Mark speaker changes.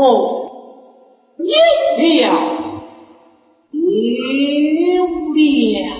Speaker 1: com Bíblia. Bíblia.